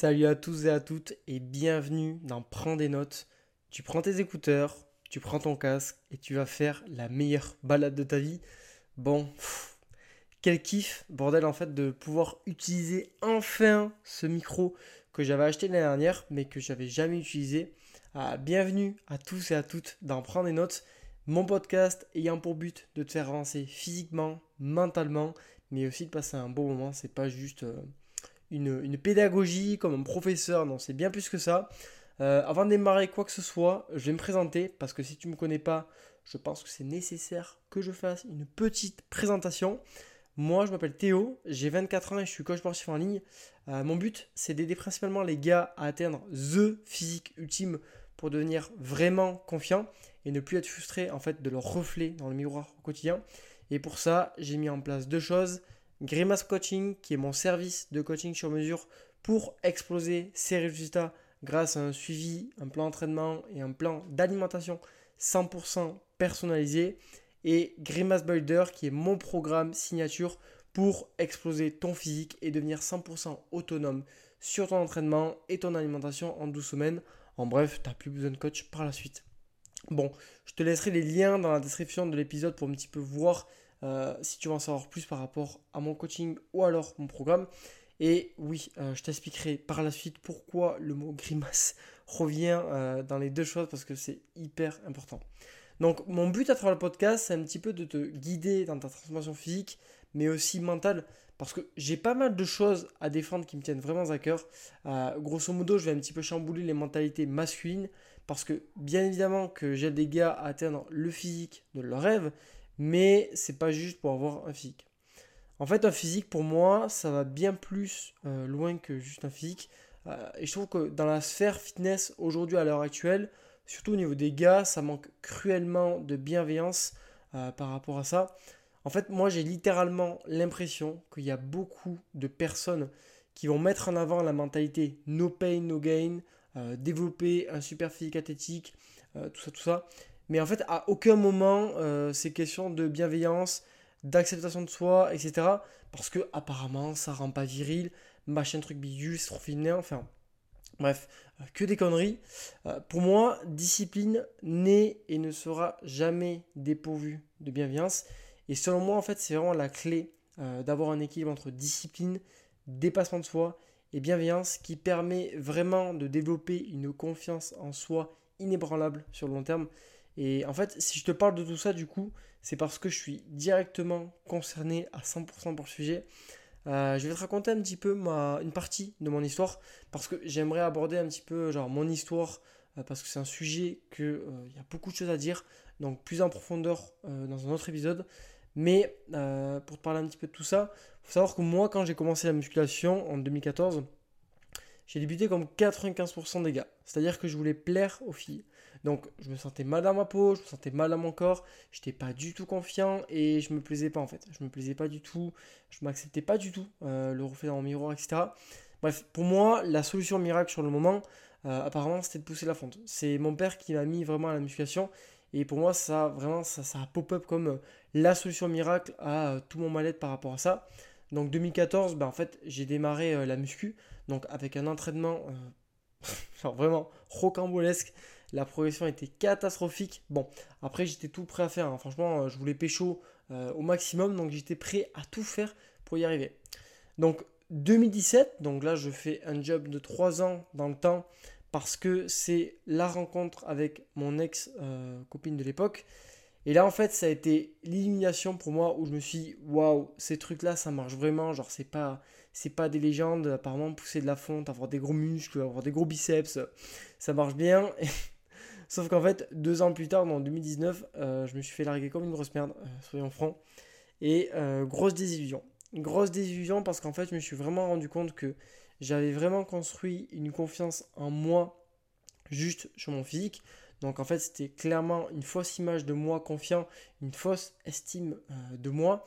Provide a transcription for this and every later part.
Salut à tous et à toutes et bienvenue dans Prends des notes. Tu prends tes écouteurs, tu prends ton casque et tu vas faire la meilleure balade de ta vie. Bon, quel kiff, bordel en fait, de pouvoir utiliser enfin ce micro que j'avais acheté l'année dernière mais que j'avais jamais utilisé. Ah, bienvenue à tous et à toutes dans Prends des notes, mon podcast ayant pour but de te faire avancer physiquement, mentalement, mais aussi de passer un bon moment. C'est pas juste. Euh, une, pédagogie comme un professeur, non, c'est bien plus que ça. Euh, avant de démarrer quoi que ce soit, je vais me présenter parce que si tu ne me connais pas, je pense que c'est nécessaire que je fasse une petite présentation. Moi, je m'appelle Théo, j'ai 24 ans et je suis coach sportif en ligne. Euh, mon but, c'est d'aider principalement les gars à atteindre the physique ultime pour devenir vraiment confiant et ne plus être frustré en fait de leur reflet dans le miroir au quotidien. Et pour ça, j'ai mis en place deux choses. Grimace Coaching, qui est mon service de coaching sur mesure pour exploser ses résultats grâce à un suivi, un plan d'entraînement et un plan d'alimentation 100% personnalisé. Et Grimace Builder, qui est mon programme signature pour exploser ton physique et devenir 100% autonome sur ton entraînement et ton alimentation en 12 semaines. En bref, tu n'as plus besoin de coach par la suite. Bon, je te laisserai les liens dans la description de l'épisode pour un petit peu voir euh, si tu veux en savoir plus par rapport à mon coaching ou alors mon programme. Et oui, euh, je t'expliquerai par la suite pourquoi le mot grimace revient euh, dans les deux choses parce que c'est hyper important. Donc mon but à travers le podcast, c'est un petit peu de te guider dans ta transformation physique, mais aussi mentale, parce que j'ai pas mal de choses à défendre qui me tiennent vraiment à cœur. grosso modo, je vais un petit peu chambouler les mentalités masculines, parce que bien évidemment que j'aide des gars à atteindre le physique de leur rêve, mais c'est pas juste pour avoir un physique. En fait, un physique pour moi, ça va bien plus euh, loin que juste un physique. Euh, et je trouve que dans la sphère fitness aujourd'hui à l'heure actuelle, surtout au niveau des gars, ça manque cruellement de bienveillance euh, par rapport à ça. En fait, moi j'ai littéralement l'impression qu'il y a beaucoup de personnes qui vont mettre en avant la mentalité no pain, no gain, développer un super physique athlétique, tout ça, tout ça. Mais en fait, à aucun moment, euh, c'est question de bienveillance, d'acceptation de soi, etc. Parce que apparemment, ça rend pas viril, machin truc bidule, c'est trop enfin. Bref, euh, que des conneries. Euh, pour moi, discipline n'est et ne sera jamais dépourvue de bienveillance. Et selon moi, en fait, c'est vraiment la clé d'avoir un équilibre entre discipline, dépassement de soi et bienveillance qui permet vraiment de développer une confiance en soi inébranlable sur le long terme. Et en fait, si je te parle de tout ça, du coup, c'est parce que je suis directement concerné à 100% pour le sujet. Euh, je vais te raconter un petit peu une partie de mon histoire parce que j'aimerais aborder un petit peu genre mon histoire euh, parce que c'est un sujet que euh, il y a beaucoup de choses à dire donc plus en profondeur dans un autre épisode mais pour te parler un petit peu de tout ça faut savoir que moi quand j'ai commencé la musculation en 2014 j'ai débuté comme 95% des gars c'est à dire que je voulais plaire aux filles donc je me sentais mal dans ma peau, je me sentais mal dans mon corps, j'étais pas du tout confiant et je me plaisais pas en fait. Je me plaisais pas du tout, je m'acceptais pas du tout, euh, le reflet dans mon miroir, etc. Bref, pour moi, la solution miracle sur le moment, euh, apparemment, c'était de pousser la fonte. C'est mon père qui m'a mis vraiment à la musculation. Et pour moi, ça, vraiment, ça, pop-up comme euh, la solution miracle à tout mon mal-être par rapport à ça. Donc 2014, ben, en fait, j'ai démarré la muscu. Donc avec un entraînement genre vraiment rocambolesque. La progression était catastrophique. Bon, après j'étais tout prêt à faire. Hein. Franchement, euh, je voulais pécho euh, au maximum, donc j'étais prêt à tout faire pour y arriver. Donc 2017, donc là je fais un job de 3 ans dans le temps parce que c'est la rencontre avec mon ex-copine euh, de l'époque. Et là en fait ça a été l'illumination pour moi où je me suis dit waouh, ces trucs là ça marche vraiment, genre c'est pas c'est pas des légendes, apparemment pousser de la fonte, avoir des gros muscles, avoir des gros biceps, ça marche bien. Sauf qu'en fait, deux ans plus tard, en 2019, euh, je me suis fait larguer comme une grosse merde, euh, soyons francs. Et euh, grosse désillusion. Grosse désillusion parce qu'en fait, je me suis vraiment rendu compte que j'avais vraiment construit une confiance en moi juste sur mon physique. Donc en fait, c'était clairement une fausse image de moi confiant, une fausse estime de moi,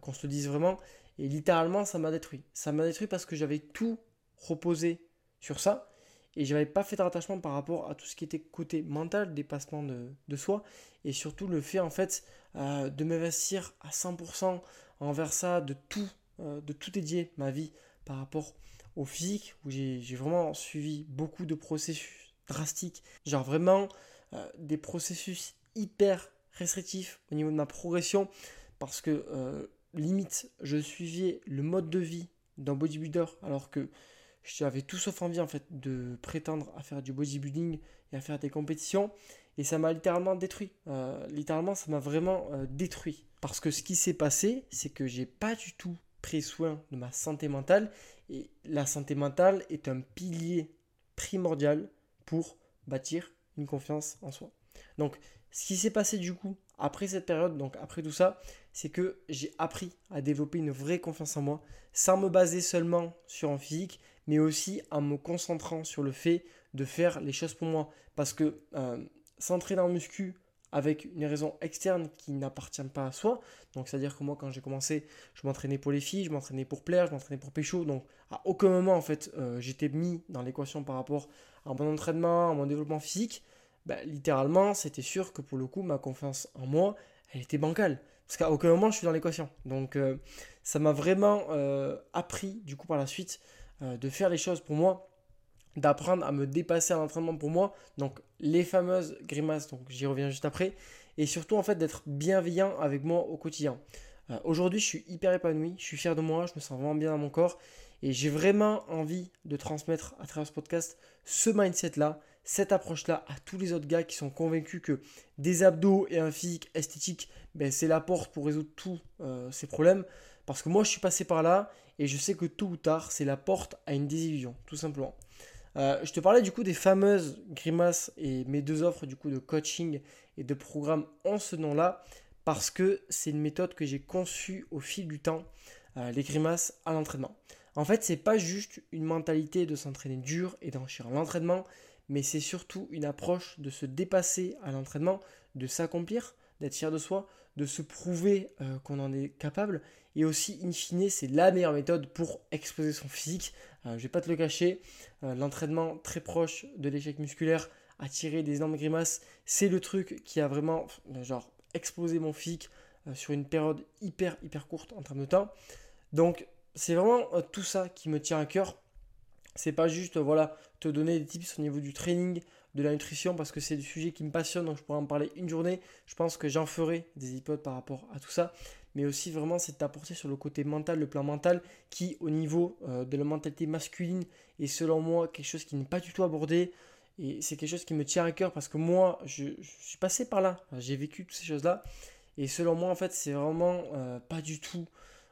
qu'on se le dise vraiment. Et littéralement, ça m'a détruit. Ça m'a détruit parce que j'avais tout reposé sur ça et je n'avais pas fait de rattachement par rapport à tout ce qui était côté mental, dépassement de, de soi, et surtout le fait en fait euh, de m'investir à 100% envers ça, de tout, euh, de tout dédier ma vie par rapport au physique, où j'ai vraiment suivi beaucoup de processus drastiques, genre vraiment euh, des processus hyper restrictifs au niveau de ma progression, parce que euh, limite, je suivais le mode de vie d'un bodybuilder, alors que j'avais tout sauf envie en fait de prétendre à faire du bodybuilding et à faire des compétitions. Et ça m'a littéralement détruit. Euh, littéralement, ça m'a vraiment détruit. Parce que ce qui s'est passé, c'est que j'ai pas du tout pris soin de ma santé mentale. Et la santé mentale est un pilier primordial pour bâtir confiance en soi. Donc, ce qui s'est passé du coup après cette période, donc après tout ça, c'est que j'ai appris à développer une vraie confiance en moi, sans me baser seulement sur un physique, mais aussi en me concentrant sur le fait de faire les choses pour moi. Parce que euh, s'entraîner en muscu avec une raison externe qui n'appartient pas à soi. Donc, c'est-à-dire que moi, quand j'ai commencé, je m'entraînais pour les filles, je m'entraînais pour plaire, je m'entraînais pour pécho. Donc, à aucun moment, en fait, euh, j'étais mis dans l'équation par rapport à mon entraînement, à mon développement physique. Ben, littéralement, c'était sûr que pour le coup, ma confiance en moi, elle était bancale. Parce qu'à aucun moment, je suis dans l'équation. Donc, euh, ça m'a vraiment euh, appris, du coup, par la suite, de faire les choses pour moi d'apprendre à me dépasser à l'entraînement pour moi. Donc les fameuses grimaces, donc j'y reviens juste après. Et surtout en fait d'être bienveillant avec moi au quotidien. Euh, aujourd'hui je suis hyper épanoui, je suis fier de moi, je me sens vraiment bien dans mon corps. Et j'ai vraiment envie de transmettre à travers ce podcast ce mindset-là, cette approche-là à tous les autres gars qui sont convaincus que des abdos et un physique esthétique, ben, c'est la porte pour résoudre tous euh, ces problèmes. Parce que moi je suis passé par là et je sais que tôt ou tard c'est la porte à une désillusion, tout simplement. Euh, je te parlais du coup des fameuses grimaces et mes deux offres du coup de coaching et de programme ont ce nom-là parce que c'est une méthode que j'ai conçue au fil du temps, euh, les grimaces à l'entraînement. En fait, c'est pas juste une mentalité de s'entraîner dur et d'enrichir l'entraînement, mais c'est surtout une approche de se dépasser à l'entraînement, de s'accomplir, d'être fier de soi, de se prouver euh, qu'on en est capable. Et aussi, in fine, c'est la meilleure méthode pour exposer son physique. Euh, je ne vais pas te le cacher, euh, l'entraînement très proche de l'échec musculaire, attirer des énormes grimaces, c'est le truc qui a vraiment genre, explosé mon physique sur une période hyper, hyper courte en termes de temps. Donc, c'est vraiment tout ça qui me tient à cœur. C'est pas juste voilà, te donner des tips au niveau du training, de la nutrition parce que c'est du sujet qui me passionne, donc je pourrais en parler une journée. Je pense que j'en ferai des épisodes par rapport à tout ça. Mais aussi vraiment c'est d'apporter sur le côté mental, le plan mental, qui au niveau euh, de la mentalité masculine est selon moi quelque chose qui n'est pas du tout abordé. Et c'est quelque chose qui me tient à cœur parce que moi, je, suis passé par là. J'ai vécu toutes ces choses-là. Et selon moi, en fait, c'est vraiment euh, pas du tout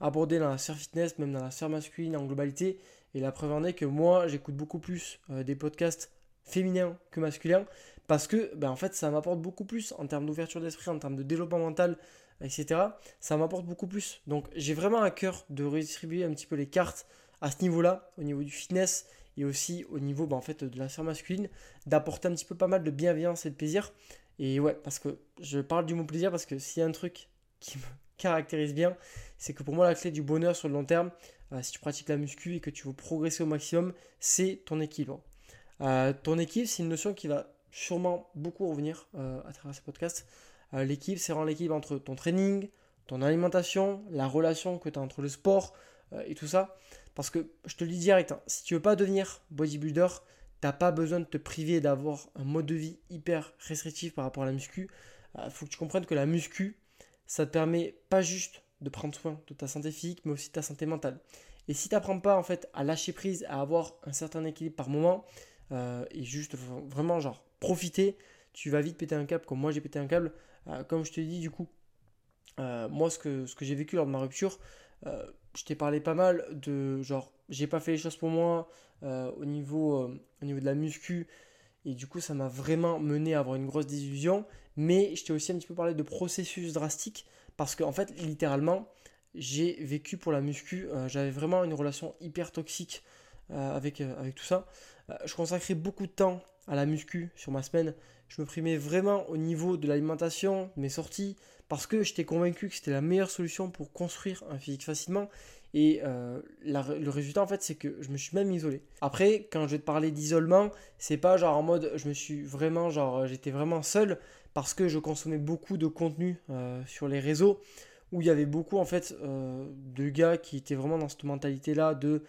abordé dans la sphère fitness, même dans la sphère masculine en globalité. Et la preuve en est que moi, j'écoute beaucoup plus euh, des podcasts féminin que masculin parce que ben, en fait ça m'apporte beaucoup plus en termes d'ouverture d'esprit, en termes de développement mental, etc. Ça m'apporte beaucoup plus. Donc j'ai vraiment à cœur de redistribuer un petit peu les cartes à ce niveau-là, au niveau du fitness et aussi au niveau ben, en fait, de la sphère masculine, d'apporter un petit peu pas mal de bienveillance et de plaisir. Et ouais, parce que je parle du mot plaisir parce que s'il y a un truc qui me caractérise bien, c'est que pour moi la clé du bonheur sur le long terme, euh, si tu pratiques la muscu et que tu veux progresser au maximum, c'est ton équilibre. Euh, ton équipe, c'est une notion qui va sûrement beaucoup revenir euh, à travers ce podcast. Euh, l'équipe, c'est vraiment l'équipe entre ton training, ton alimentation, la relation que tu as entre le sport et tout ça. Parce que je te le dis direct, hein, si tu veux pas devenir bodybuilder, t'as pas besoin de te priver d'avoir un mode de vie hyper restrictif par rapport à la muscu. Il faut que tu comprennes que la muscu, ça te permet pas juste de prendre soin de ta santé physique, mais aussi de ta santé mentale. Et si tu n'apprends pas en fait à lâcher prise, à avoir un certain équilibre par moment, euh, et juste vraiment genre profiter, tu vas vite péter un câble comme moi j'ai pété un câble. Euh, comme je te dis du coup, euh, moi ce que, j'ai vécu lors de ma rupture, je t'ai parlé pas mal de genre j'ai pas fait les choses pour moi au, niveau, au niveau de la muscu et du coup ça m'a vraiment mené à avoir une grosse désillusion mais je t'ai aussi un petit peu parlé de processus drastique parce qu'en en fait littéralement j'ai vécu pour la muscu j'avais vraiment une relation hyper toxique avec, avec tout ça euh, je consacrais beaucoup de temps à la muscu sur ma semaine. Je me primais vraiment au niveau de l'alimentation, mes sorties, parce que j'étais convaincu que c'était la meilleure solution pour construire un physique facilement. Et euh, le résultat, en fait, c'est que je me suis même isolé. Après, quand je vais te parler d'isolement, c'est pas genre en mode je me suis vraiment, genre j'étais vraiment seul parce que je consommais beaucoup de contenu euh, sur les réseaux où il y avait beaucoup en fait de gars qui étaient vraiment dans cette mentalité là de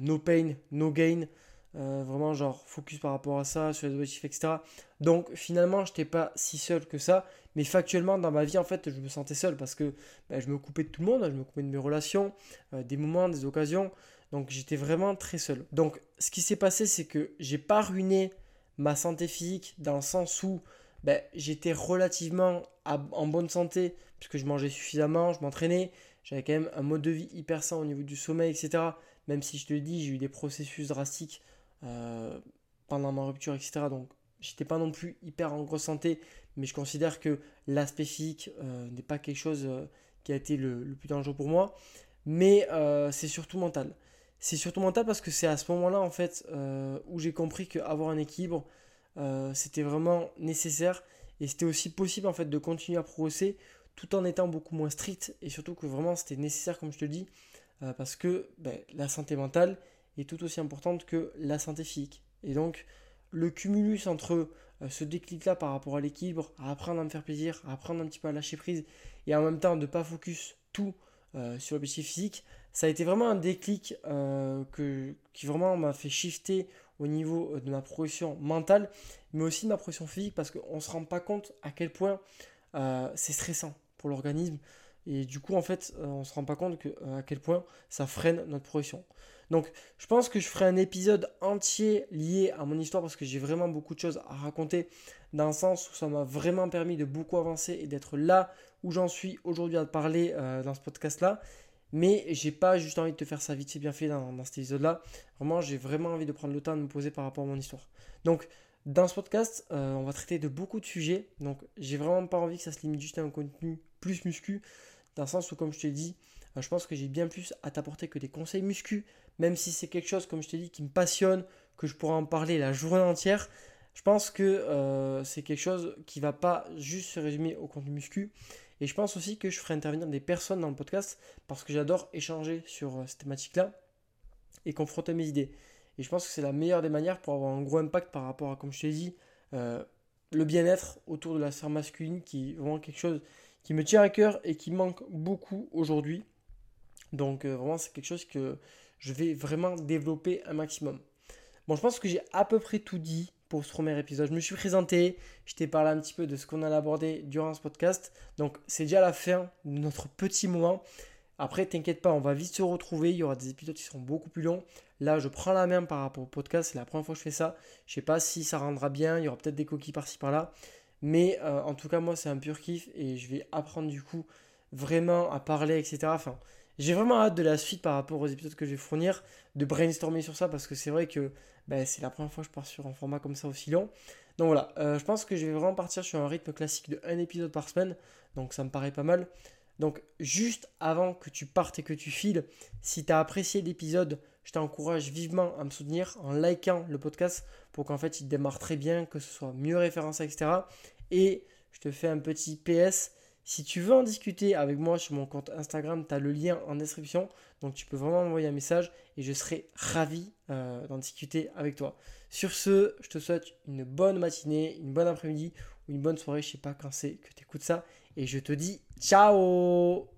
no pain, no gain. Vraiment genre focus par rapport à ça, sur les objectifs, etc. Donc finalement, je n'étais pas si seul que ça. Mais factuellement, dans ma vie, en fait, je me sentais seul parce que ben, je me coupais de tout le monde, je me coupais de mes relations, des moments, des occasions. Donc j'étais vraiment très seul. Donc ce qui s'est passé, c'est que j'ai pas ruiné ma santé physique dans le sens où ben, j'étais relativement en bonne santé puisque je mangeais suffisamment, je m'entraînais, j'avais quand même un mode de vie hyper sain au niveau du sommeil, etc. Même si je te le dis, j'ai eu des processus drastiques euh, pendant ma rupture, etc. Donc j'étais pas non plus hyper en grosse santé, mais je considère que l'aspect physique euh, n'est pas quelque chose euh, qui a été le, plus dangereux pour moi. Mais c'est surtout mental. C'est surtout mental parce que c'est à ce moment-là, en fait, où j'ai compris qu'avoir un équilibre, c'était vraiment nécessaire. Et c'était aussi possible, en fait, de continuer à progresser tout en étant beaucoup moins strict. Et surtout que vraiment, c'était nécessaire, comme je te dis, parce que ben, la santé mentale est tout aussi importante que la santé physique. Et donc, le cumulus entre ce déclic-là par rapport à l'équilibre, à apprendre à me faire plaisir, à apprendre un petit peu à lâcher prise, et en même temps de ne pas focus tout sur l'objectif physique, ça a été vraiment un déclic euh, que, qui vraiment m'a fait shifter au niveau euh, de ma progression mentale, mais aussi de ma progression physique, parce qu'on ne se rend pas compte à quel point euh, c'est stressant pour l'organisme. Et du coup, en fait, on ne se rend pas compte que, à quel point ça freine notre progression. Donc, je pense que je ferai un épisode entier lié à mon histoire parce que j'ai vraiment beaucoup de choses à raconter dans le sens où ça m'a vraiment permis de beaucoup avancer et d'être là où j'en suis aujourd'hui à te parler dans ce podcast-là. Mais j'ai pas juste envie de te faire ça vite, c'est bien fait dans, cet épisode-là. Vraiment, j'ai vraiment envie de prendre le temps de me poser par rapport à mon histoire. Donc, dans ce podcast, euh, on va traiter de beaucoup de sujets. Donc, j'ai vraiment pas envie que ça se limite juste à un contenu plus muscu. Dans le sens où, comme je te dis, euh, je pense que j'ai bien plus à t'apporter que des conseils muscu. Même si c'est quelque chose, comme je te dis, qui me passionne, que je pourrais en parler la journée entière. Je pense que euh, c'est quelque chose qui va pas juste se résumer au contenu muscu. Et je pense aussi que je ferai intervenir des personnes dans le podcast parce que j'adore échanger sur euh, cette thématique-là et confronter mes idées. Et je pense que c'est la meilleure des manières pour avoir un gros impact par rapport à, comme je t'ai dit, euh, le bien-être autour de la sphère masculine qui est vraiment quelque chose qui me tient à cœur et qui manque beaucoup aujourd'hui. Donc euh, vraiment c'est quelque chose que je vais vraiment développer un maximum. Bon, je pense que j'ai à peu près tout dit pour ce premier épisode. Je me suis présenté, je t'ai parlé un petit peu de ce qu'on allait aborder durant ce podcast. Donc c'est déjà la fin de notre petit moment. Après, t'inquiète pas, on va vite se retrouver. Il y aura des épisodes qui seront beaucoup plus longs. Là, je prends la main par rapport au podcast. C'est la première fois que je fais ça. Je sais pas si ça rendra bien. Il y aura peut-être des coquilles par-ci par-là. Mais euh, en tout cas, moi, c'est un pur kiff et je vais apprendre du coup vraiment à parler, etc. Enfin, j'ai vraiment hâte de la suite par rapport aux épisodes que je vais fournir, de brainstormer sur ça parce que c'est vrai que ben, c'est la première fois que je pars sur un format comme ça aussi long. Donc voilà, euh, je pense que je vais vraiment partir sur un rythme classique de un épisode par semaine, donc ça me paraît pas mal. Donc juste avant que tu partes et que tu files, si tu as apprécié l'épisode, je t'encourage vivement à me soutenir en likant le podcast pour qu'en fait il démarre très bien, que ce soit mieux référencé, etc. Et je te fais un petit PS. Si tu veux en discuter avec moi sur mon compte Instagram, tu as le lien en description. Donc tu peux vraiment m'envoyer un message et je serai ravi euh, d'en discuter avec toi. Sur ce, je te souhaite une bonne matinée, une bonne après-midi ou une bonne soirée. Je sais pas quand c'est que tu écoutes ça. Et je te dis ciao